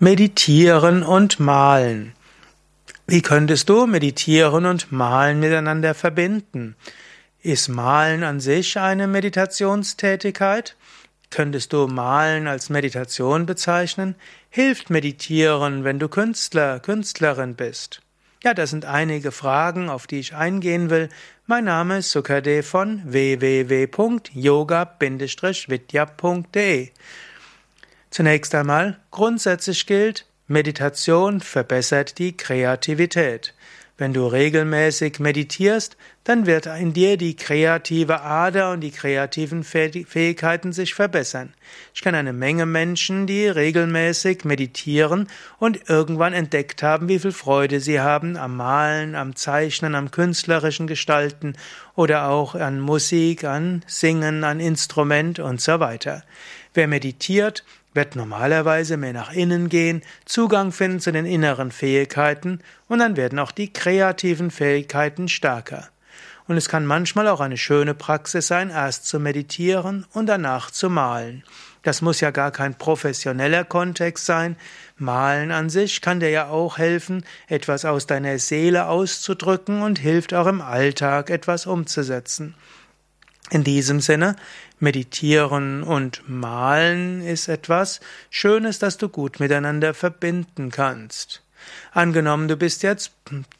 Meditieren und Malen. Wie könntest du Meditieren und Malen miteinander verbinden? Ist Malen an sich eine Meditationstätigkeit? Könntest du Malen als Meditation bezeichnen? Hilft Meditieren, wenn du Künstler, Künstlerin bist? Ja, das sind einige Fragen, auf die ich eingehen will. Mein Name ist Sukade von www.yoga-vidya.de Zunächst einmal, grundsätzlich gilt, Meditation verbessert die Kreativität. Wenn du regelmäßig meditierst, dann wird in dir die kreative Ader und die kreativen Fähigkeiten sich verbessern. Ich kenne eine Menge Menschen, die regelmäßig meditieren und irgendwann entdeckt haben, wie viel Freude sie haben am Malen, am Zeichnen, am künstlerischen Gestalten oder auch an Musik, an Singen, an Instrument und so weiter. Wer meditiert, wird normalerweise mehr nach innen gehen, Zugang finden zu den inneren Fähigkeiten und dann werden auch die kreativen Fähigkeiten stärker. Und es kann manchmal auch eine schöne Praxis sein, erst zu meditieren und danach zu malen. Das muss ja gar kein professioneller Kontext sein. Malen an sich kann dir ja auch helfen, etwas aus deiner Seele auszudrücken und hilft auch im Alltag etwas umzusetzen. In diesem Sinne, meditieren und malen ist etwas Schönes, das du gut miteinander verbinden kannst. Angenommen, du bist jetzt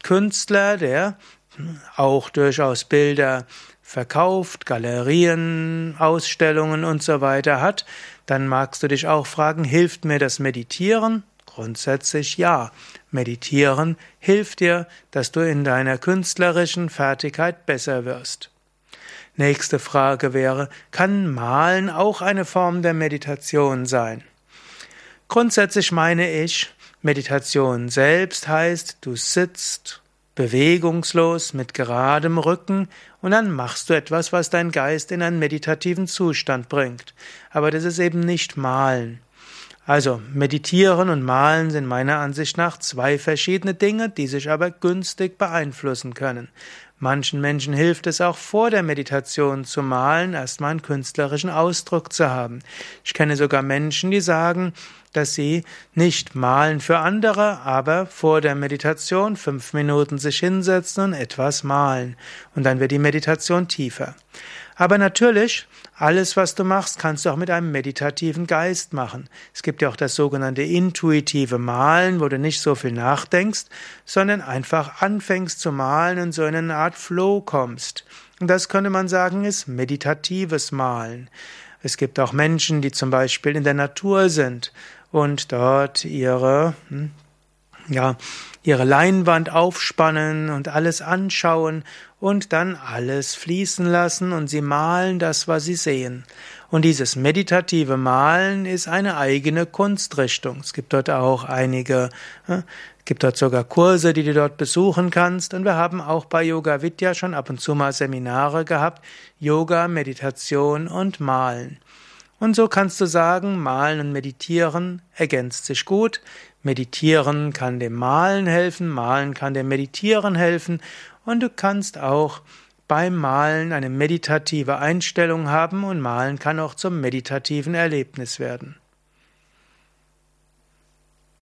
Künstler, der auch durchaus Bilder verkauft, Galerien, Ausstellungen und so weiter hat, dann magst du dich auch fragen, hilft mir das Meditieren? Grundsätzlich ja. Meditieren hilft dir, dass du in deiner künstlerischen Fertigkeit besser wirst. Nächste Frage wäre, kann Malen auch eine Form der Meditation sein? Grundsätzlich meine ich, Meditation selbst heißt, du sitzt bewegungslos mit geradem Rücken und dann machst du etwas, was dein Geist in einen meditativen Zustand bringt. Aber das ist eben nicht Malen. Also meditieren und malen sind meiner Ansicht nach zwei verschiedene Dinge, die sich aber günstig beeinflussen können. Manchen Menschen hilft es auch vor der Meditation zu malen, erstmal einen künstlerischen Ausdruck zu haben. Ich kenne sogar Menschen, die sagen, dass sie nicht malen für andere, aber vor der Meditation fünf Minuten sich hinsetzen und etwas malen. Und dann wird die Meditation tiefer. Aber natürlich, alles, was du machst, kannst du auch mit einem meditativen Geist machen. Es gibt ja auch das sogenannte intuitive Malen, wo du nicht so viel nachdenkst, sondern einfach anfängst zu malen und so in eine Art Flow kommst. Und das könnte man sagen, ist meditatives Malen. Es gibt auch Menschen, die zum Beispiel in der Natur sind und dort ihre hm, ja, ihre Leinwand aufspannen und alles anschauen und dann alles fließen lassen und sie malen das, was sie sehen. Und dieses meditative Malen ist eine eigene Kunstrichtung. Es gibt dort auch einige, äh, gibt dort sogar Kurse, die du dort besuchen kannst. Und wir haben auch bei Yoga Vidya schon ab und zu mal Seminare gehabt. Yoga, Meditation und Malen. Und so kannst du sagen, Malen und Meditieren ergänzt sich gut. Meditieren kann dem Malen helfen, Malen kann dem Meditieren helfen und du kannst auch beim Malen eine meditative Einstellung haben und Malen kann auch zum meditativen Erlebnis werden.